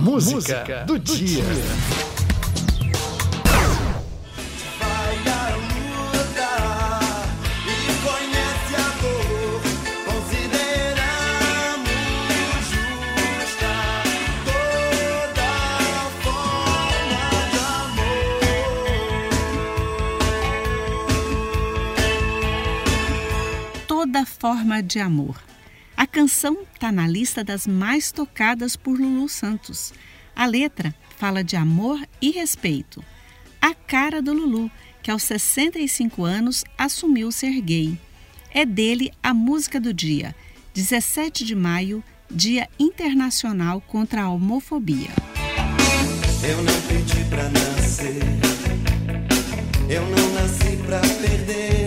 Música, Música do, do, dia. dia. Toda forma de amor. A canção está na lista das mais tocadas por Lulu Santos. A letra fala de amor e respeito. A cara do Lulu, que aos 65 anos assumiu ser gay. É dele a música do dia, 17 de maio, Dia Internacional contra a Homofobia. Eu não pedi pra nascer, eu não nasci pra perder,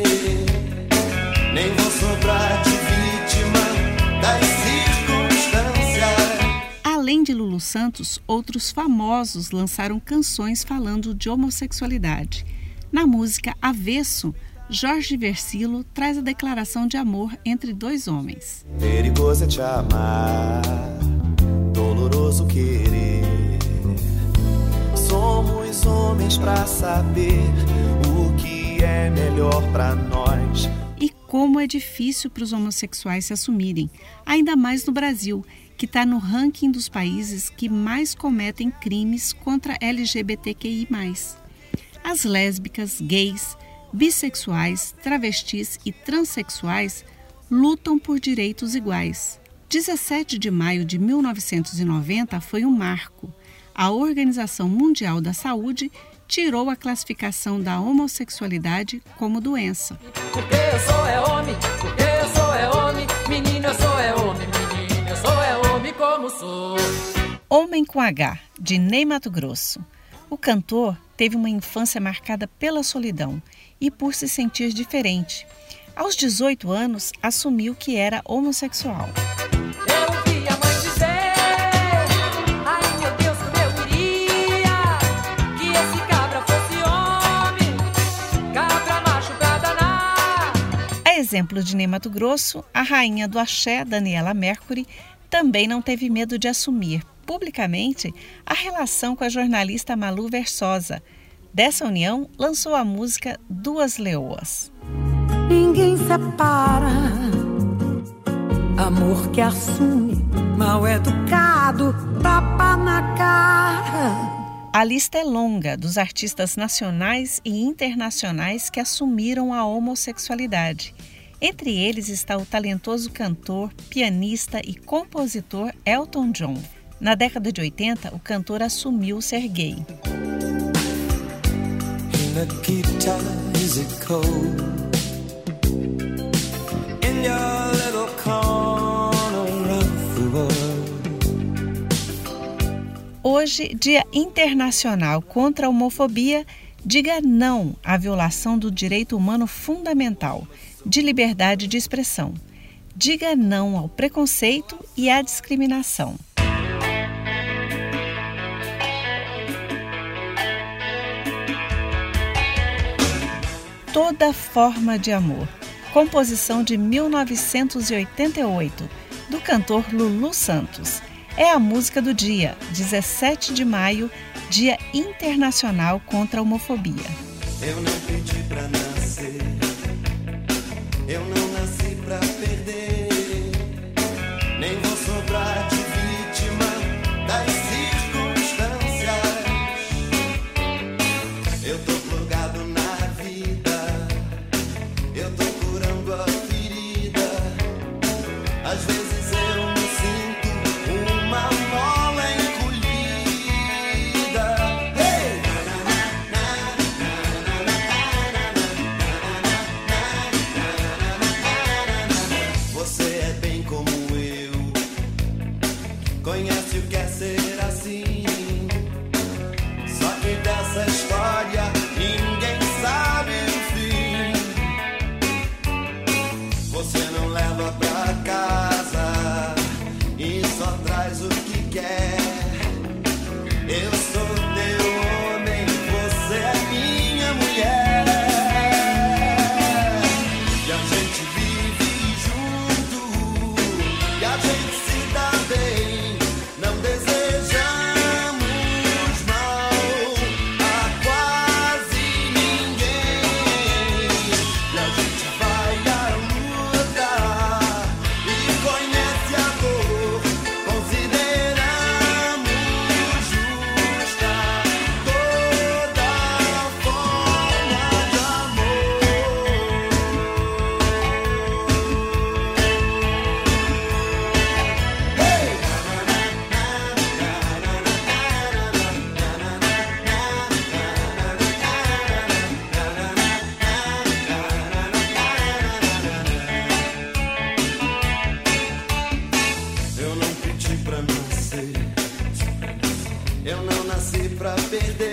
Santos, outros famosos lançaram canções falando de homossexualidade. Na música Avesso, Jorge Versilo traz a declaração de amor entre dois homens. Perigoso é te amar, doloroso querer. Somos homens para saber o que é melhor para nós como é difícil para os homossexuais se assumirem, ainda mais no Brasil, que está no ranking dos países que mais cometem crimes contra LGBTQI. As lésbicas, gays, bissexuais, travestis e transexuais lutam por direitos iguais. 17 de maio de 1990 foi um marco. A Organização Mundial da Saúde tirou a classificação da homossexualidade como doença. Homem com H, de Ney Mato Grosso. O cantor teve uma infância marcada pela solidão e por se sentir diferente. Aos 18 anos, assumiu que era homossexual. exemplo de Ney Mato Grosso, a rainha do axé, Daniela Mercury, também não teve medo de assumir publicamente a relação com a jornalista Malu Versosa. Dessa união, lançou a música Duas Leoas. Ninguém separa amor que assume, mal educado, tapa na cara. A lista é longa dos artistas nacionais e internacionais que assumiram a homossexualidade entre eles está o talentoso cantor, pianista e compositor Elton John. Na década de 80, o cantor assumiu ser gay. Hoje, Dia Internacional contra a Homofobia, diga não à violação do direito humano fundamental de liberdade de expressão. Diga não ao preconceito e à discriminação. Toda forma de amor. Composição de 1988, do cantor Lulu Santos. É a música do dia, 17 de maio, Dia Internacional contra a Homofobia. Eu não pedi pra nascer eu não nasci pra perder, nem vou sobrar curando a ferida. Às vezes Eu não nasci pra perder.